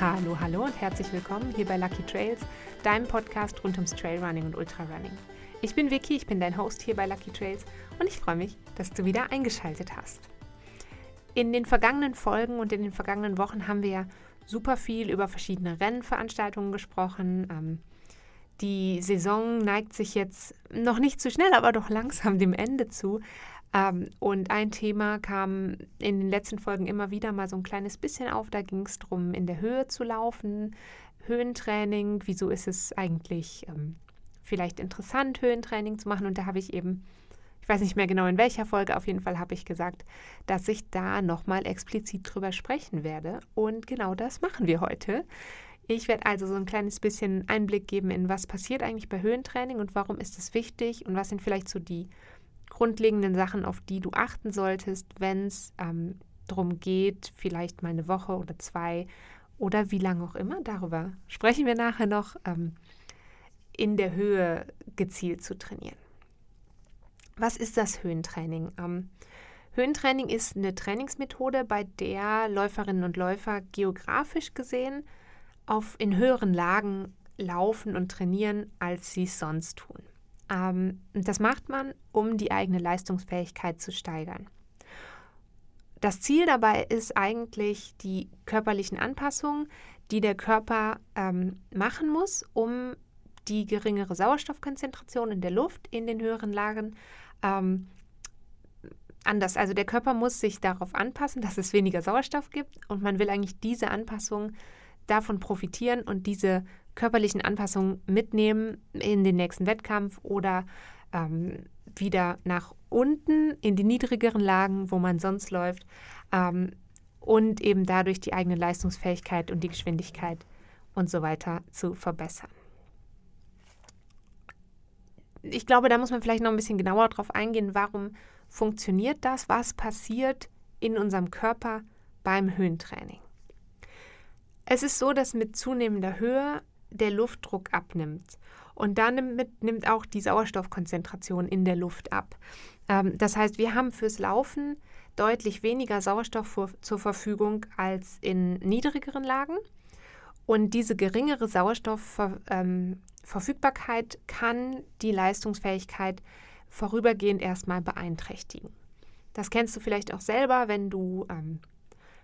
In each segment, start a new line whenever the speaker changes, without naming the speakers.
Hallo, hallo und herzlich willkommen hier bei Lucky Trails, deinem Podcast rund ums Trailrunning und Ultrarunning. Ich bin Vicky, ich bin dein Host hier bei Lucky Trails und ich freue mich, dass du wieder eingeschaltet hast. In den vergangenen Folgen und in den vergangenen Wochen haben wir ja super viel über verschiedene Rennveranstaltungen gesprochen. Ähm, die Saison neigt sich jetzt noch nicht zu schnell, aber doch langsam dem Ende zu. Ähm, und ein Thema kam in den letzten Folgen immer wieder mal so ein kleines bisschen auf. Da ging es darum, in der Höhe zu laufen, Höhentraining. Wieso ist es eigentlich ähm, vielleicht interessant, Höhentraining zu machen? Und da habe ich eben, ich weiß nicht mehr genau in welcher Folge, auf jeden Fall habe ich gesagt, dass ich da nochmal explizit drüber sprechen werde. Und genau das machen wir heute. Ich werde also so ein kleines bisschen Einblick geben in, was passiert eigentlich bei Höhentraining und warum ist es wichtig und was sind vielleicht so die grundlegenden Sachen, auf die du achten solltest, wenn es ähm, darum geht, vielleicht mal eine Woche oder zwei oder wie lange auch immer, darüber sprechen wir nachher noch, ähm, in der Höhe gezielt zu trainieren. Was ist das Höhentraining? Ähm, Höhentraining ist eine Trainingsmethode, bei der Läuferinnen und Läufer geografisch gesehen auf in höheren Lagen laufen und trainieren, als sie es sonst tun. Ähm, das macht man, um die eigene Leistungsfähigkeit zu steigern. Das Ziel dabei ist eigentlich die körperlichen Anpassungen, die der Körper ähm, machen muss, um die geringere Sauerstoffkonzentration in der Luft in den höheren Lagen ähm, anders. Also der Körper muss sich darauf anpassen, dass es weniger Sauerstoff gibt und man will eigentlich diese Anpassung davon profitieren und diese körperlichen Anpassungen mitnehmen in den nächsten Wettkampf oder ähm, wieder nach unten in die niedrigeren Lagen, wo man sonst läuft ähm, und eben dadurch die eigene Leistungsfähigkeit und die Geschwindigkeit und so weiter zu verbessern. Ich glaube, da muss man vielleicht noch ein bisschen genauer drauf eingehen, warum funktioniert das, was passiert in unserem Körper beim Höhentraining. Es ist so, dass mit zunehmender Höhe der Luftdruck abnimmt. Und damit nimmt auch die Sauerstoffkonzentration in der Luft ab. Ähm, das heißt, wir haben fürs Laufen deutlich weniger Sauerstoff zur Verfügung als in niedrigeren Lagen. Und diese geringere Sauerstoffverfügbarkeit ähm, kann die Leistungsfähigkeit vorübergehend erstmal beeinträchtigen. Das kennst du vielleicht auch selber, wenn du ähm,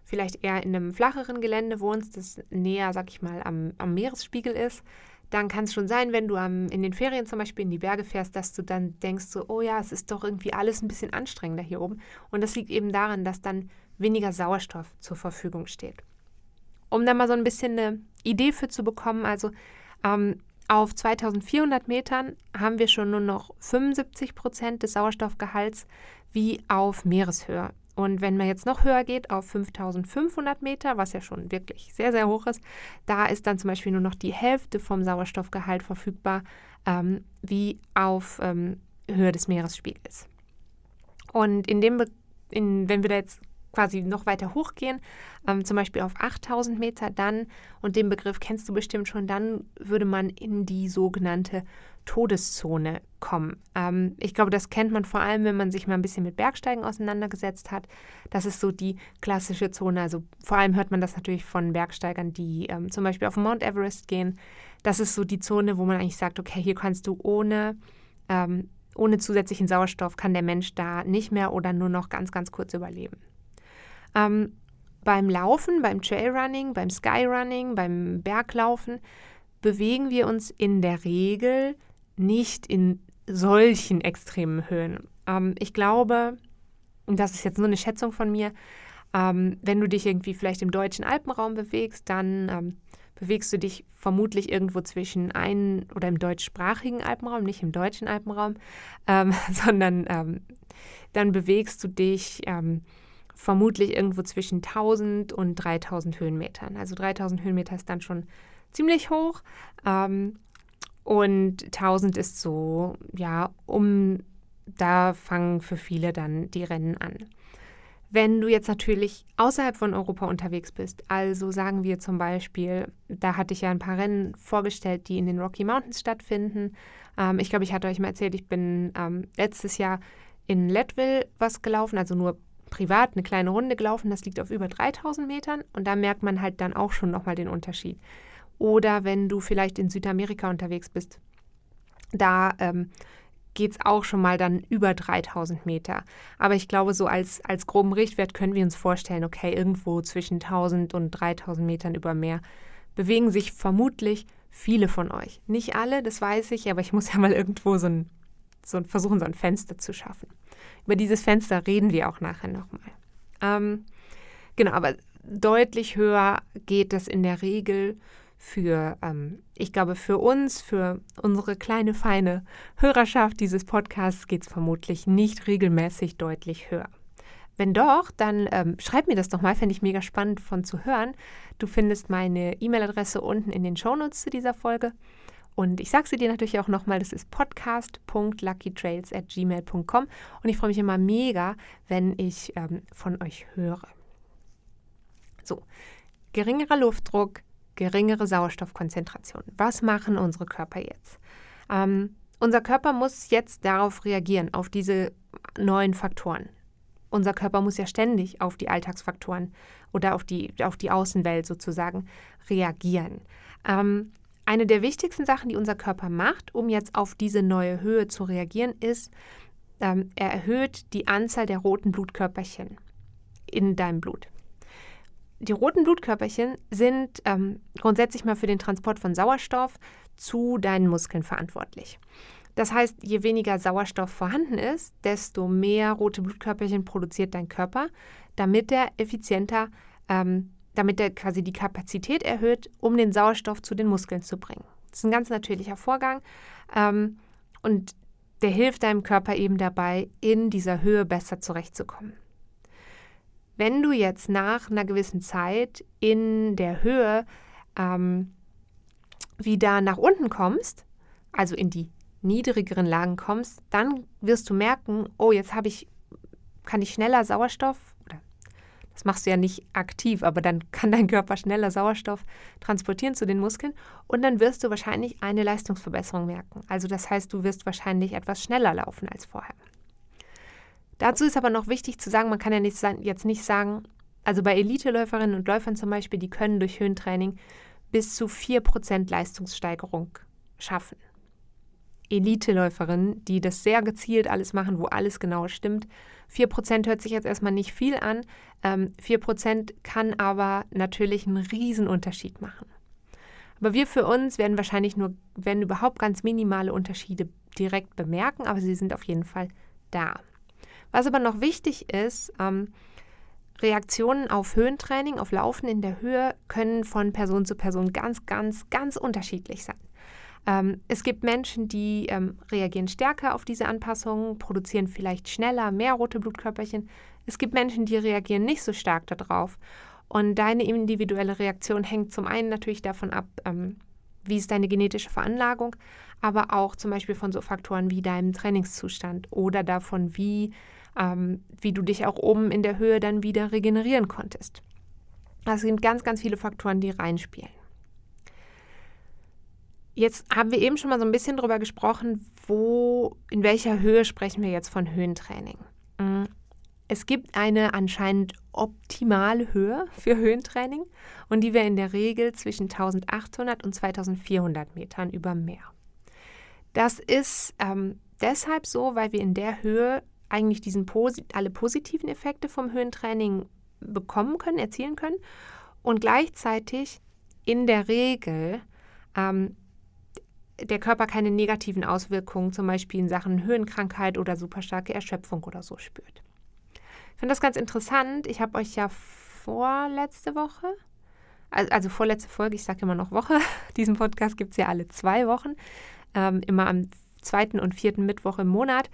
vielleicht eher in einem flacheren Gelände wohnst, das näher, sag ich mal, am, am Meeresspiegel ist, dann kann es schon sein, wenn du am, in den Ferien zum Beispiel in die Berge fährst, dass du dann denkst so, oh ja, es ist doch irgendwie alles ein bisschen anstrengender hier oben. Und das liegt eben daran, dass dann weniger Sauerstoff zur Verfügung steht. Um da mal so ein bisschen eine Idee für zu bekommen, also ähm, auf 2400 Metern haben wir schon nur noch 75 Prozent des Sauerstoffgehalts wie auf Meereshöhe. Und wenn man jetzt noch höher geht auf 5500 Meter, was ja schon wirklich sehr, sehr hoch ist, da ist dann zum Beispiel nur noch die Hälfte vom Sauerstoffgehalt verfügbar, ähm, wie auf ähm, Höhe des Meeresspiegels. Und in dem, in, wenn wir da jetzt quasi noch weiter hochgehen, ähm, zum Beispiel auf 8000 Meter, dann, und den Begriff kennst du bestimmt schon, dann würde man in die sogenannte Todeszone kommen. Ähm, ich glaube, das kennt man vor allem, wenn man sich mal ein bisschen mit Bergsteigen auseinandergesetzt hat. Das ist so die klassische Zone. Also vor allem hört man das natürlich von Bergsteigern, die ähm, zum Beispiel auf Mount Everest gehen. Das ist so die Zone, wo man eigentlich sagt, okay, hier kannst du ohne ähm, ohne zusätzlichen Sauerstoff kann der Mensch da nicht mehr oder nur noch ganz, ganz kurz überleben. Ähm, beim Laufen, beim Trailrunning, beim Skyrunning, beim Berglaufen bewegen wir uns in der Regel nicht in solchen extremen Höhen. Ähm, ich glaube, und das ist jetzt nur eine Schätzung von mir, ähm, wenn du dich irgendwie vielleicht im deutschen Alpenraum bewegst, dann ähm, bewegst du dich vermutlich irgendwo zwischen ein oder im deutschsprachigen Alpenraum, nicht im deutschen Alpenraum, ähm, sondern ähm, dann bewegst du dich ähm, vermutlich irgendwo zwischen 1000 und 3000 Höhenmetern. Also 3000 Höhenmeter ist dann schon ziemlich hoch ähm, und 1000 ist so, ja, um, da fangen für viele dann die Rennen an. Wenn du jetzt natürlich außerhalb von Europa unterwegs bist, also sagen wir zum Beispiel, da hatte ich ja ein paar Rennen vorgestellt, die in den Rocky Mountains stattfinden. Ähm, ich glaube, ich hatte euch mal erzählt, ich bin ähm, letztes Jahr in Leadville was gelaufen, also nur privat eine kleine Runde gelaufen, das liegt auf über 3000 Metern und da merkt man halt dann auch schon nochmal den Unterschied. Oder wenn du vielleicht in Südamerika unterwegs bist, da ähm, geht es auch schon mal dann über 3000 Meter. Aber ich glaube, so als, als groben Richtwert können wir uns vorstellen, okay, irgendwo zwischen 1000 und 3000 Metern über Meer bewegen sich vermutlich viele von euch. Nicht alle, das weiß ich, aber ich muss ja mal irgendwo so ein, so versuchen, so ein Fenster zu schaffen. Über dieses Fenster reden wir auch nachher nochmal. Ähm, genau, aber deutlich höher geht es in der Regel für, ähm, ich glaube, für uns, für unsere kleine, feine Hörerschaft dieses Podcasts geht es vermutlich nicht regelmäßig deutlich höher. Wenn doch, dann ähm, schreib mir das doch mal, fände ich mega spannend von zu hören. Du findest meine E-Mail-Adresse unten in den Shownotes zu dieser Folge. Und ich sage sie dir natürlich auch nochmal, das ist podcast.luckytrails und ich freue mich immer mega, wenn ich ähm, von euch höre. So, geringerer Luftdruck, geringere Sauerstoffkonzentration. Was machen unsere Körper jetzt? Ähm, unser Körper muss jetzt darauf reagieren, auf diese neuen Faktoren. Unser Körper muss ja ständig auf die Alltagsfaktoren oder auf die, auf die Außenwelt sozusagen reagieren. Ähm, eine der wichtigsten Sachen, die unser Körper macht, um jetzt auf diese neue Höhe zu reagieren, ist, ähm, er erhöht die Anzahl der roten Blutkörperchen in deinem Blut die roten Blutkörperchen sind ähm, grundsätzlich mal für den Transport von Sauerstoff zu deinen Muskeln verantwortlich. Das heißt, je weniger Sauerstoff vorhanden ist, desto mehr rote Blutkörperchen produziert dein Körper, damit er effizienter, ähm, damit er quasi die Kapazität erhöht, um den Sauerstoff zu den Muskeln zu bringen. Das ist ein ganz natürlicher Vorgang ähm, und der hilft deinem Körper eben dabei, in dieser Höhe besser zurechtzukommen. Wenn du jetzt nach einer gewissen Zeit in der Höhe ähm, wieder nach unten kommst, also in die niedrigeren Lagen kommst, dann wirst du merken, oh, jetzt habe ich, kann ich schneller Sauerstoff, oder das machst du ja nicht aktiv, aber dann kann dein Körper schneller Sauerstoff transportieren zu den Muskeln und dann wirst du wahrscheinlich eine Leistungsverbesserung merken. Also das heißt, du wirst wahrscheinlich etwas schneller laufen als vorher. Dazu ist aber noch wichtig zu sagen, man kann ja nicht, jetzt nicht sagen, also bei Eliteläuferinnen und Läufern zum Beispiel, die können durch Höhentraining bis zu 4% Leistungssteigerung schaffen. Eliteläuferinnen, die das sehr gezielt alles machen, wo alles genau stimmt. 4% hört sich jetzt erstmal nicht viel an. Ähm, 4% kann aber natürlich einen Riesenunterschied machen. Aber wir für uns werden wahrscheinlich nur, werden überhaupt ganz minimale Unterschiede direkt bemerken, aber sie sind auf jeden Fall da. Was aber noch wichtig ist, ähm, Reaktionen auf Höhentraining, auf Laufen in der Höhe können von Person zu Person ganz, ganz, ganz unterschiedlich sein. Ähm, es gibt Menschen, die ähm, reagieren stärker auf diese Anpassungen, produzieren vielleicht schneller mehr rote Blutkörperchen. Es gibt Menschen, die reagieren nicht so stark darauf. Und deine individuelle Reaktion hängt zum einen natürlich davon ab, ähm, wie ist deine genetische Veranlagung, aber auch zum Beispiel von so Faktoren wie deinem Trainingszustand oder davon, wie ähm, wie du dich auch oben in der Höhe dann wieder regenerieren konntest. Das sind ganz, ganz viele Faktoren, die reinspielen. Jetzt haben wir eben schon mal so ein bisschen darüber gesprochen, wo, in welcher Höhe sprechen wir jetzt von Höhentraining. Mm, es gibt eine anscheinend optimale Höhe für Höhentraining und die wäre in der Regel zwischen 1800 und 2400 Metern über Meer. Das ist ähm, deshalb so, weil wir in der Höhe eigentlich diesen alle positiven Effekte vom Höhentraining bekommen können, erzielen können und gleichzeitig in der Regel ähm, der Körper keine negativen Auswirkungen, zum Beispiel in Sachen Höhenkrankheit oder super starke Erschöpfung oder so spürt. Ich finde das ganz interessant. Ich habe euch ja vorletzte Woche, also, also vorletzte Folge, ich sage immer noch Woche, diesen Podcast gibt es ja alle zwei Wochen, ähm, immer am zweiten und vierten Mittwoch im Monat.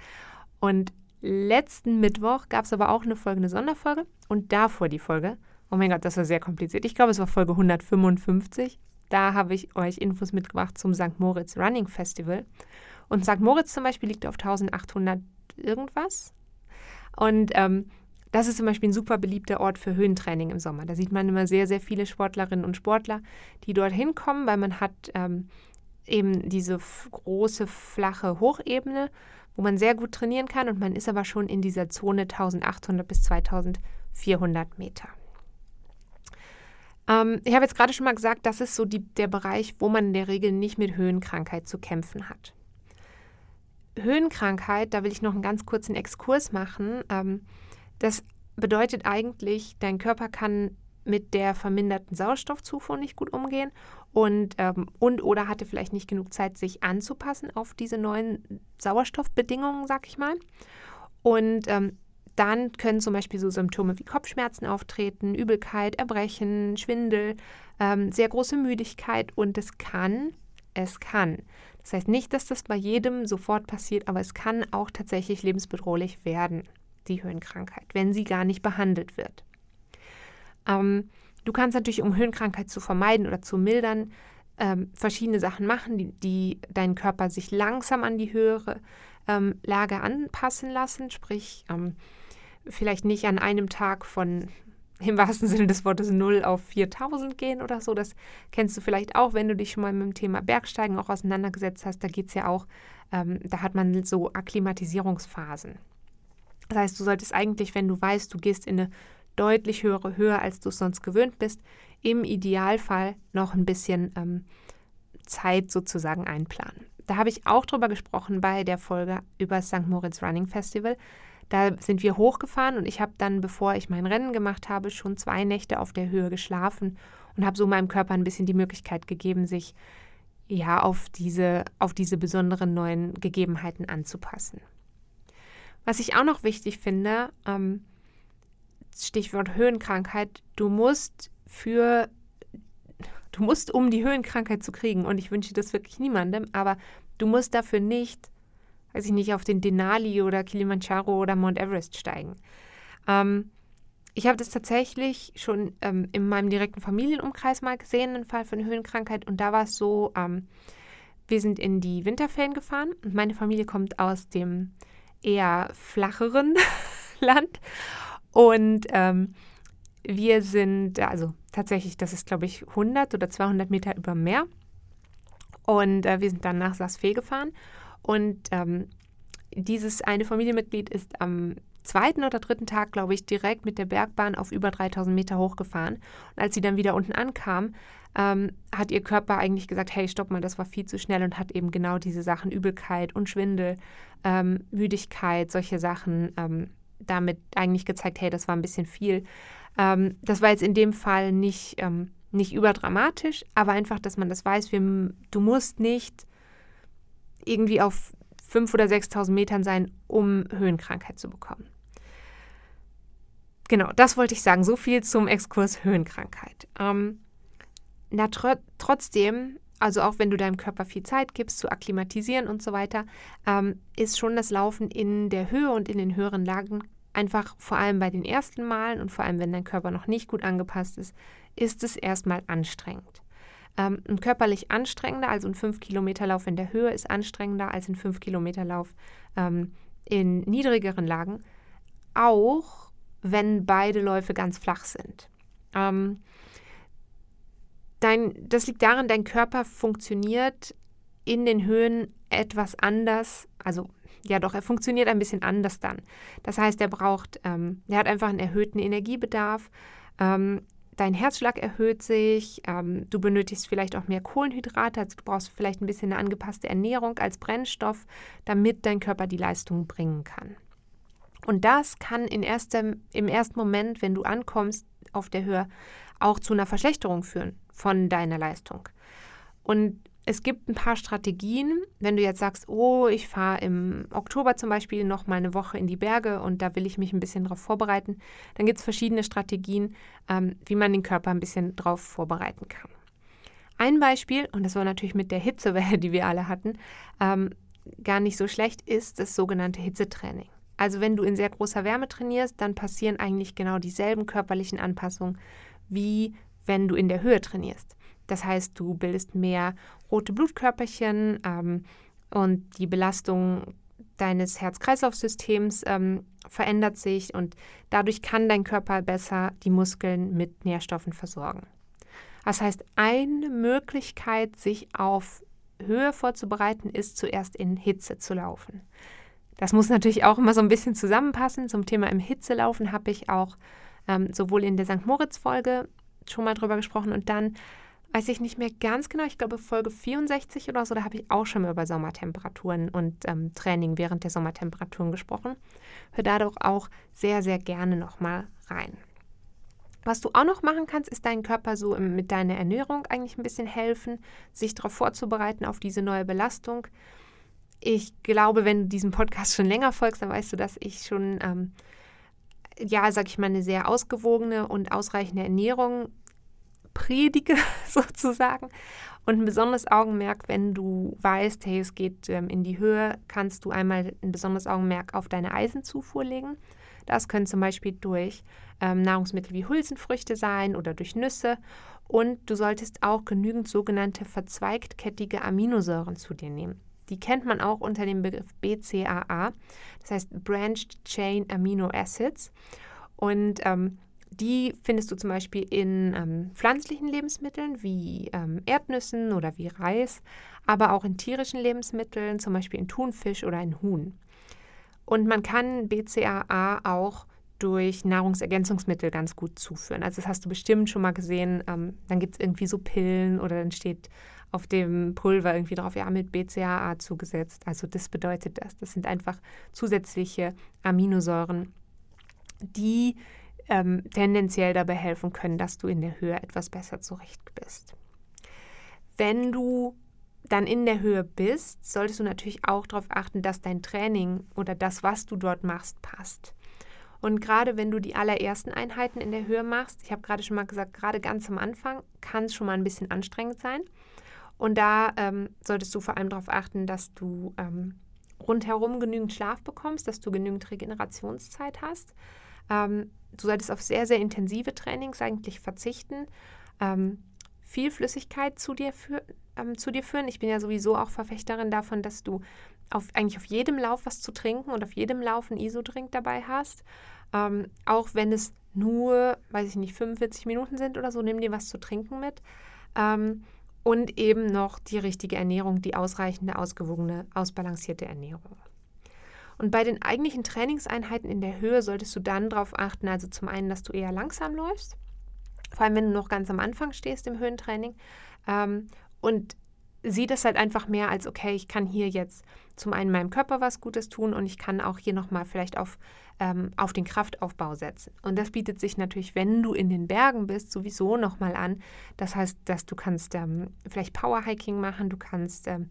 Und Letzten Mittwoch gab es aber auch eine Folge, eine Sonderfolge und davor die Folge. Oh mein Gott, das war sehr kompliziert. Ich glaube, es war Folge 155. Da habe ich euch Infos mitgebracht zum St. Moritz Running Festival. Und St. Moritz zum Beispiel liegt auf 1800 irgendwas. Und ähm, das ist zum Beispiel ein super beliebter Ort für Höhentraining im Sommer. Da sieht man immer sehr, sehr viele Sportlerinnen und Sportler, die dort hinkommen, weil man hat ähm, eben diese große, flache Hochebene, wo man sehr gut trainieren kann und man ist aber schon in dieser Zone 1800 bis 2400 Meter. Ähm, ich habe jetzt gerade schon mal gesagt, das ist so die, der Bereich, wo man in der Regel nicht mit Höhenkrankheit zu kämpfen hat. Höhenkrankheit, da will ich noch einen ganz kurzen Exkurs machen. Ähm, das bedeutet eigentlich, dein Körper kann mit der verminderten Sauerstoffzufuhr nicht gut umgehen und, ähm, und oder hatte vielleicht nicht genug Zeit, sich anzupassen auf diese neuen Sauerstoffbedingungen, sag ich mal. Und ähm, dann können zum Beispiel so Symptome wie Kopfschmerzen auftreten, Übelkeit, Erbrechen, Schwindel, ähm, sehr große Müdigkeit und es kann, es kann. Das heißt nicht, dass das bei jedem sofort passiert, aber es kann auch tatsächlich lebensbedrohlich werden, die Höhenkrankheit, wenn sie gar nicht behandelt wird. Ähm, du kannst natürlich, um Höhenkrankheit zu vermeiden oder zu mildern, ähm, verschiedene Sachen machen, die, die deinen Körper sich langsam an die höhere ähm, Lage anpassen lassen, sprich ähm, vielleicht nicht an einem Tag von im wahrsten Sinne des Wortes 0 auf 4000 gehen oder so. Das kennst du vielleicht auch, wenn du dich schon mal mit dem Thema Bergsteigen auch auseinandergesetzt hast. Da geht es ja auch, ähm, da hat man so Akklimatisierungsphasen. Das heißt, du solltest eigentlich, wenn du weißt, du gehst in eine deutlich höhere Höhe, als du es sonst gewöhnt bist, im Idealfall noch ein bisschen ähm, Zeit sozusagen einplanen. Da habe ich auch drüber gesprochen bei der Folge über das St. Moritz Running Festival. Da sind wir hochgefahren und ich habe dann, bevor ich mein Rennen gemacht habe, schon zwei Nächte auf der Höhe geschlafen und habe so meinem Körper ein bisschen die Möglichkeit gegeben, sich ja auf diese, auf diese besonderen neuen Gegebenheiten anzupassen. Was ich auch noch wichtig finde, ähm, Stichwort Höhenkrankheit, du musst für, du musst, um die Höhenkrankheit zu kriegen, und ich wünsche das wirklich niemandem, aber du musst dafür nicht, weiß ich nicht, auf den Denali oder Kilimanjaro oder Mount Everest steigen. Ähm, ich habe das tatsächlich schon ähm, in meinem direkten Familienumkreis mal gesehen, einen Fall von Höhenkrankheit, und da war es so, ähm, wir sind in die Winterferien gefahren und meine Familie kommt aus dem eher flacheren Land und ähm, wir sind, also tatsächlich, das ist glaube ich 100 oder 200 Meter über Meer. Und äh, wir sind dann nach Saas-Fee gefahren. Und ähm, dieses eine Familienmitglied ist am zweiten oder dritten Tag, glaube ich, direkt mit der Bergbahn auf über 3000 Meter hochgefahren. Und als sie dann wieder unten ankam, ähm, hat ihr Körper eigentlich gesagt, hey, stopp mal, das war viel zu schnell und hat eben genau diese Sachen, Übelkeit und Schwindel, ähm, Müdigkeit, solche Sachen ähm, damit eigentlich gezeigt, hey, das war ein bisschen viel. Ähm, das war jetzt in dem Fall nicht, ähm, nicht überdramatisch, aber einfach, dass man das weiß, wir, du musst nicht irgendwie auf 5.000 oder 6.000 Metern sein, um Höhenkrankheit zu bekommen. Genau, das wollte ich sagen. So viel zum Exkurs Höhenkrankheit. Ähm, na, tr trotzdem, also auch wenn du deinem Körper viel Zeit gibst, zu akklimatisieren und so weiter, ähm, ist schon das Laufen in der Höhe und in den höheren Lagen einfach vor allem bei den ersten Malen und vor allem, wenn dein Körper noch nicht gut angepasst ist, ist es erstmal anstrengend. Ähm, ein körperlich anstrengender, also ein 5-Kilometer-Lauf in der Höhe, ist anstrengender als ein 5-Kilometer-Lauf ähm, in niedrigeren Lagen, auch wenn beide Läufe ganz flach sind. Ähm, dein, das liegt daran, dein Körper funktioniert in den Höhen etwas anders, also ja doch, er funktioniert ein bisschen anders dann. Das heißt, er braucht, ähm, er hat einfach einen erhöhten Energiebedarf. Ähm, dein Herzschlag erhöht sich, ähm, du benötigst vielleicht auch mehr Kohlenhydrate, also du brauchst vielleicht ein bisschen eine angepasste Ernährung als Brennstoff, damit dein Körper die Leistung bringen kann. Und das kann in erstem, im ersten Moment, wenn du ankommst auf der Höhe, auch zu einer Verschlechterung führen von deiner Leistung. Und es gibt ein paar Strategien, wenn du jetzt sagst, oh, ich fahre im Oktober zum Beispiel noch mal eine Woche in die Berge und da will ich mich ein bisschen darauf vorbereiten, dann gibt es verschiedene Strategien, ähm, wie man den Körper ein bisschen darauf vorbereiten kann. Ein Beispiel, und das war natürlich mit der Hitzewelle, die wir alle hatten, ähm, gar nicht so schlecht, ist das sogenannte Hitzetraining. Also wenn du in sehr großer Wärme trainierst, dann passieren eigentlich genau dieselben körperlichen Anpassungen, wie wenn du in der Höhe trainierst. Das heißt, du bildest mehr rote Blutkörperchen ähm, und die Belastung deines Herz-Kreislauf-Systems ähm, verändert sich und dadurch kann dein Körper besser die Muskeln mit Nährstoffen versorgen. Das heißt, eine Möglichkeit, sich auf Höhe vorzubereiten, ist zuerst in Hitze zu laufen. Das muss natürlich auch immer so ein bisschen zusammenpassen. Zum Thema im Hitzelaufen habe ich auch ähm, sowohl in der St. Moritz-Folge schon mal drüber gesprochen und dann weiß ich nicht mehr ganz genau, ich glaube Folge 64 oder so, da habe ich auch schon mal über Sommertemperaturen und ähm, Training während der Sommertemperaturen gesprochen. Hör da doch auch sehr, sehr gerne nochmal rein. Was du auch noch machen kannst, ist deinen Körper so mit deiner Ernährung eigentlich ein bisschen helfen, sich darauf vorzubereiten, auf diese neue Belastung. Ich glaube, wenn du diesem Podcast schon länger folgst, dann weißt du, dass ich schon, ähm, ja, sag ich mal, eine sehr ausgewogene und ausreichende Ernährung predige, sozusagen. Und ein besonderes Augenmerk, wenn du weißt, hey, es geht ähm, in die Höhe, kannst du einmal ein besonderes Augenmerk auf deine Eisenzufuhr legen. Das können zum Beispiel durch ähm, Nahrungsmittel wie Hülsenfrüchte sein oder durch Nüsse. Und du solltest auch genügend sogenannte verzweigtkettige Aminosäuren zu dir nehmen. Die kennt man auch unter dem Begriff BCAA, das heißt Branched Chain Amino Acids. Und ähm, die findest du zum Beispiel in ähm, pflanzlichen Lebensmitteln wie ähm, Erdnüssen oder wie Reis, aber auch in tierischen Lebensmitteln, zum Beispiel in Thunfisch oder in Huhn. Und man kann BCAA auch durch Nahrungsergänzungsmittel ganz gut zuführen. Also das hast du bestimmt schon mal gesehen. Ähm, dann gibt es irgendwie so Pillen oder dann steht auf dem Pulver irgendwie drauf, ja, mit BCAA zugesetzt. Also das bedeutet das. Das sind einfach zusätzliche Aminosäuren, die ähm, tendenziell dabei helfen können, dass du in der Höhe etwas besser zurecht bist. Wenn du dann in der Höhe bist, solltest du natürlich auch darauf achten, dass dein Training oder das, was du dort machst, passt. Und gerade wenn du die allerersten Einheiten in der Höhe machst, ich habe gerade schon mal gesagt, gerade ganz am Anfang kann es schon mal ein bisschen anstrengend sein. Und da ähm, solltest du vor allem darauf achten, dass du ähm, rundherum genügend Schlaf bekommst, dass du genügend Regenerationszeit hast. Ähm, du solltest auf sehr, sehr intensive Trainings eigentlich verzichten. Ähm, viel Flüssigkeit zu dir, für, ähm, zu dir führen. Ich bin ja sowieso auch Verfechterin davon, dass du auf, eigentlich auf jedem Lauf was zu trinken und auf jedem Lauf ein Isodrink dabei hast. Ähm, auch wenn es nur, weiß ich nicht, 45 Minuten sind oder so, nimm dir was zu trinken mit. Ähm, und eben noch die richtige Ernährung, die ausreichende, ausgewogene, ausbalancierte Ernährung. Und bei den eigentlichen Trainingseinheiten in der Höhe solltest du dann darauf achten, also zum einen, dass du eher langsam läufst, vor allem wenn du noch ganz am Anfang stehst im Höhentraining. Ähm, und sieh das halt einfach mehr als, okay, ich kann hier jetzt zum einen meinem Körper was Gutes tun und ich kann auch hier nochmal vielleicht auf, ähm, auf den Kraftaufbau setzen. Und das bietet sich natürlich, wenn du in den Bergen bist, sowieso nochmal an. Das heißt, dass du kannst ähm, vielleicht Powerhiking machen, du kannst ähm,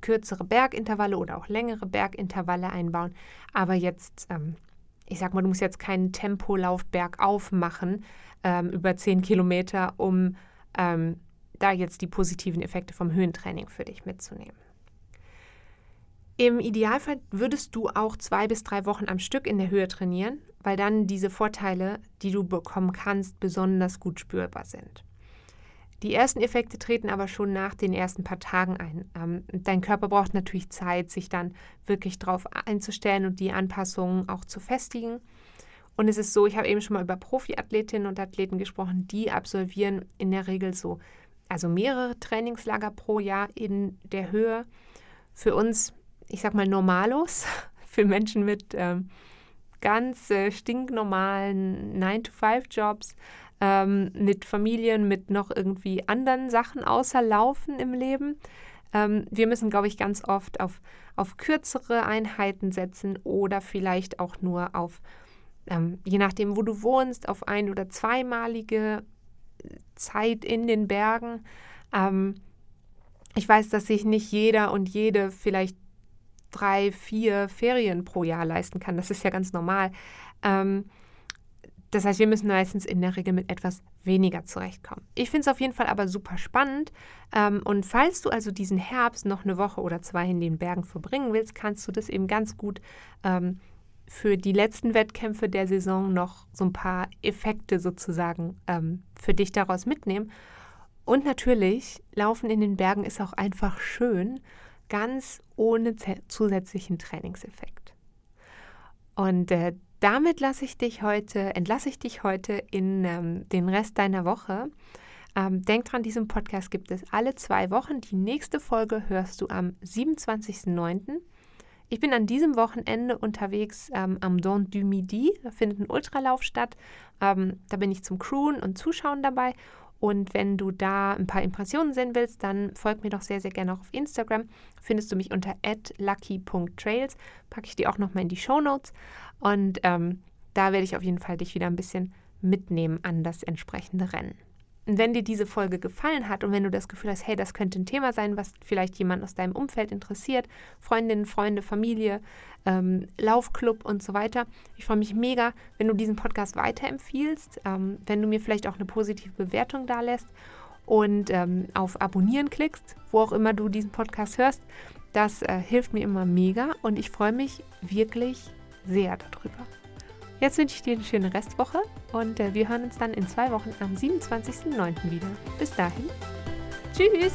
kürzere Bergintervalle oder auch längere Bergintervalle einbauen. Aber jetzt, ähm, ich sag mal, du musst jetzt keinen Tempolauf bergauf machen ähm, über 10 Kilometer, um ähm, da jetzt die positiven Effekte vom Höhentraining für dich mitzunehmen. Im Idealfall würdest du auch zwei bis drei Wochen am Stück in der Höhe trainieren, weil dann diese Vorteile, die du bekommen kannst, besonders gut spürbar sind. Die ersten Effekte treten aber schon nach den ersten paar Tagen ein. Ähm, dein Körper braucht natürlich Zeit, sich dann wirklich darauf einzustellen und die Anpassungen auch zu festigen. Und es ist so, ich habe eben schon mal über Profiathletinnen und Athleten gesprochen, die absolvieren in der Regel so also mehrere Trainingslager pro Jahr in der Höhe. Für uns, ich sag mal, normalos, für Menschen mit ähm, ganz äh, stinknormalen 9-to-5-Jobs, ähm, mit Familien, mit noch irgendwie anderen Sachen außer Laufen im Leben. Ähm, wir müssen, glaube ich, ganz oft auf, auf kürzere Einheiten setzen oder vielleicht auch nur auf, ähm, je nachdem, wo du wohnst, auf ein- oder zweimalige Zeit in den Bergen. Ähm, ich weiß, dass sich nicht jeder und jede vielleicht drei, vier Ferien pro Jahr leisten kann. Das ist ja ganz normal. Ähm, das heißt, wir müssen meistens in der Regel mit etwas weniger zurechtkommen. Ich finde es auf jeden Fall aber super spannend. Ähm, und falls du also diesen Herbst noch eine Woche oder zwei in den Bergen verbringen willst, kannst du das eben ganz gut ähm, für die letzten Wettkämpfe der Saison noch so ein paar Effekte sozusagen ähm, für dich daraus mitnehmen. Und natürlich, Laufen in den Bergen ist auch einfach schön, ganz ohne zusätzlichen Trainingseffekt. Und äh, damit lasse ich dich heute, entlasse ich dich heute in ähm, den Rest deiner Woche. Ähm, denk dran, diesen Podcast gibt es alle zwei Wochen. Die nächste Folge hörst du am 27.09. Ich bin an diesem Wochenende unterwegs ähm, am Don du Midi. Da findet ein Ultralauf statt. Ähm, da bin ich zum Crewen und Zuschauen dabei. Und wenn du da ein paar Impressionen sehen willst, dann folg mir doch sehr, sehr gerne auch auf Instagram. Findest du mich unter lucky.trails. Packe ich dir auch nochmal in die Show Notes. Und ähm, da werde ich auf jeden Fall dich wieder ein bisschen mitnehmen an das entsprechende Rennen. Und wenn dir diese Folge gefallen hat und wenn du das Gefühl hast, hey, das könnte ein Thema sein, was vielleicht jemand aus deinem Umfeld interessiert, Freundinnen, Freunde, Familie, ähm, Laufclub und so weiter, ich freue mich mega, wenn du diesen Podcast weiterempfiehlst, ähm, wenn du mir vielleicht auch eine positive Bewertung da lässt und ähm, auf Abonnieren klickst, wo auch immer du diesen Podcast hörst. Das äh, hilft mir immer mega und ich freue mich wirklich sehr darüber. Jetzt wünsche ich dir eine schöne Restwoche und äh, wir hören uns dann in zwei Wochen am 27.09. wieder. Bis dahin. Tschüss!